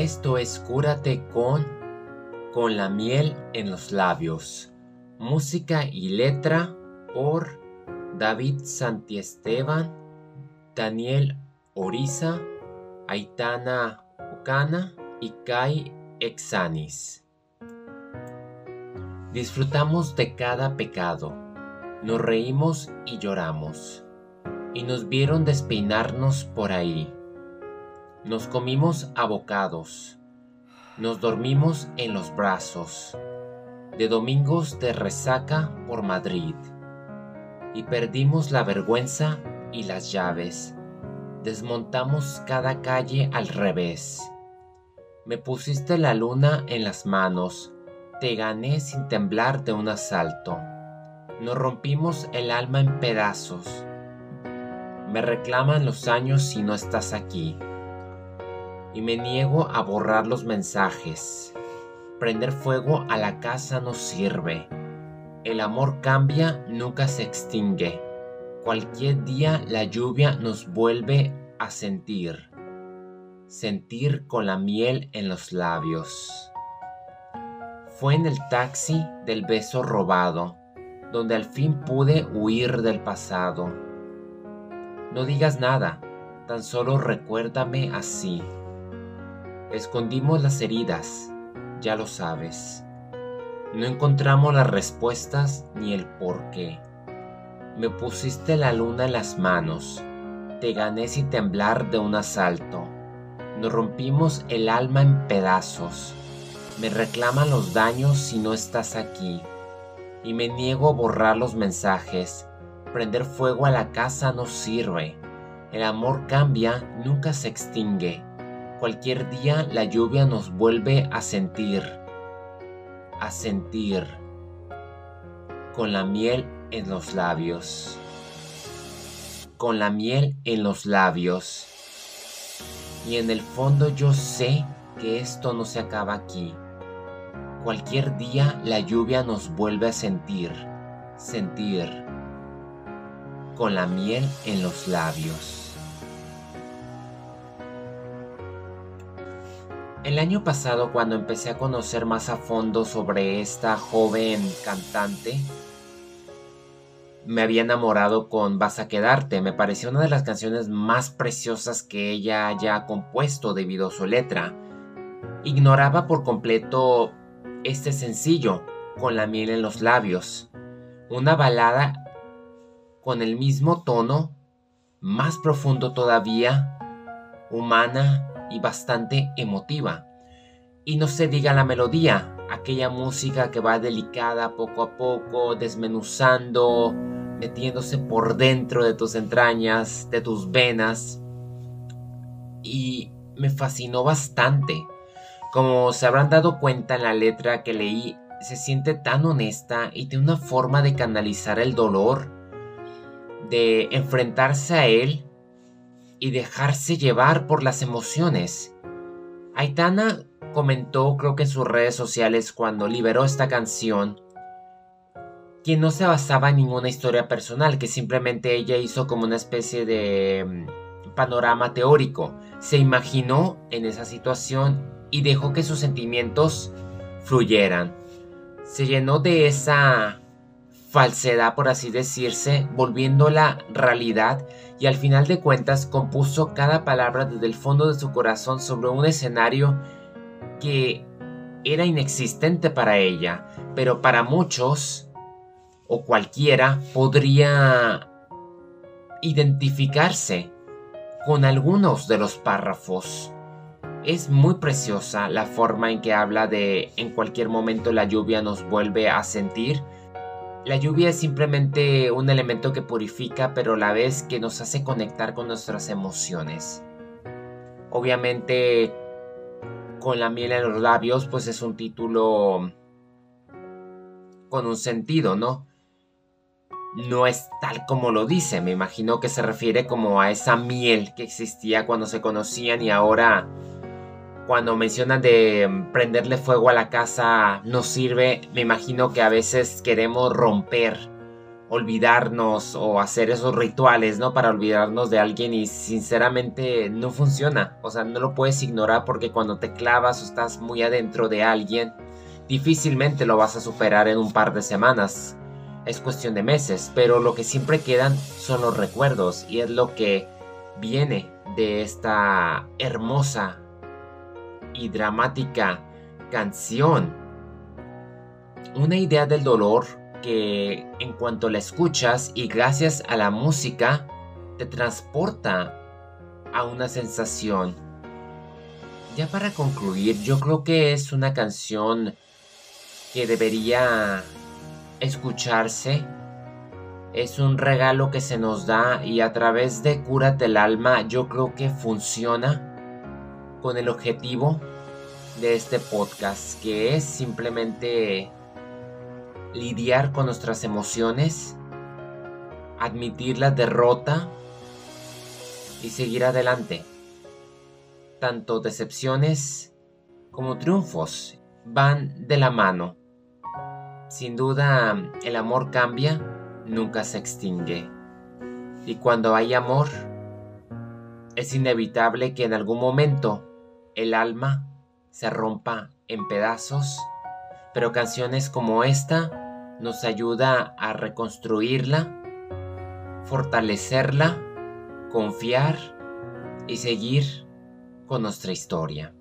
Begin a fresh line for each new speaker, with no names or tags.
Esto es Cúrate con con la miel en los labios. Música y letra por David Santiesteban, Daniel Oriza, Aitana Ocana y Kai Exanis. Disfrutamos de cada pecado, nos reímos y lloramos, y nos vieron despeinarnos por ahí nos comimos abocados, nos dormimos en los brazos, de domingos de resaca por Madrid, y perdimos la vergüenza y las llaves, desmontamos cada calle al revés. Me pusiste la luna en las manos, te gané sin temblar de un asalto, nos rompimos el alma en pedazos, me reclaman los años si no estás aquí y me niego a borrar los mensajes. Prender fuego a la casa no sirve. El amor cambia, nunca se extingue. Cualquier día la lluvia nos vuelve a sentir. Sentir con la miel en los labios. Fue en el taxi del beso robado, donde al fin pude huir del pasado. No digas nada, tan solo recuérdame así. Escondimos las heridas, ya lo sabes. No encontramos las respuestas ni el por qué. Me pusiste la luna en las manos, te gané sin temblar de un asalto. Nos rompimos el alma en pedazos. Me reclaman los daños si no estás aquí. Y me niego a borrar los mensajes. Prender fuego a la casa no sirve. El amor cambia, nunca se extingue. Cualquier día la lluvia nos vuelve a sentir, a sentir, con la miel en los labios, con la miel en los labios. Y en el fondo yo sé que esto no se acaba aquí. Cualquier día la lluvia nos vuelve a sentir, sentir, con la miel en los labios. El año pasado cuando empecé a conocer más a fondo sobre esta joven cantante, me había enamorado con Vas a quedarte. Me pareció una de las canciones más preciosas que ella haya compuesto debido a su letra. Ignoraba por completo este sencillo, con la miel en los labios. Una balada con el mismo tono, más profundo todavía, humana y bastante emotiva. Y no se diga la melodía, aquella música que va delicada poco a poco, desmenuzando, metiéndose por dentro de tus entrañas, de tus venas. Y me fascinó bastante. Como se habrán dado cuenta en la letra que leí, se siente tan honesta y tiene una forma de canalizar el dolor, de enfrentarse a él y dejarse llevar por las emociones. Aitana comentó, creo que en sus redes sociales, cuando liberó esta canción, que no se basaba en ninguna historia personal, que simplemente ella hizo como una especie de mm, panorama teórico. Se imaginó en esa situación y dejó que sus sentimientos fluyeran. Se llenó de esa falsedad, por así decirse, volviéndola realidad y al final de cuentas compuso cada palabra desde el fondo de su corazón sobre un escenario que era inexistente para ella, pero para muchos o cualquiera podría identificarse con algunos de los párrafos. Es muy preciosa la forma en que habla de en cualquier momento la lluvia nos vuelve a sentir la lluvia es simplemente un elemento que purifica, pero a la vez que nos hace conectar con nuestras emociones. Obviamente, con la miel en los labios, pues es un título con un sentido, ¿no? No es tal como lo dice, me imagino que se refiere como a esa miel que existía cuando se conocían y ahora cuando mencionan de mm, prenderle fuego a la casa no sirve, me imagino que a veces queremos romper olvidarnos o hacer esos rituales, ¿no? Para olvidarnos de alguien y sinceramente no funciona. O sea, no lo puedes ignorar porque cuando te clavas o estás muy adentro de alguien, difícilmente lo vas a superar en un par de semanas. Es cuestión de meses, pero lo que siempre quedan son los recuerdos y es lo que viene de esta hermosa y dramática canción. Una idea del dolor que en cuanto la escuchas y gracias a la música te transporta a una sensación. Ya para concluir, yo creo que es una canción que debería escucharse. Es un regalo que se nos da y a través de Cúrate el alma yo creo que funciona con el objetivo de este podcast, que es simplemente lidiar con nuestras emociones, admitir la derrota y seguir adelante. Tanto decepciones como triunfos van de la mano. Sin duda, el amor cambia, nunca se extingue. Y cuando hay amor, es inevitable que en algún momento el alma se rompa en pedazos, pero canciones como esta nos ayuda a reconstruirla, fortalecerla, confiar y seguir con nuestra historia.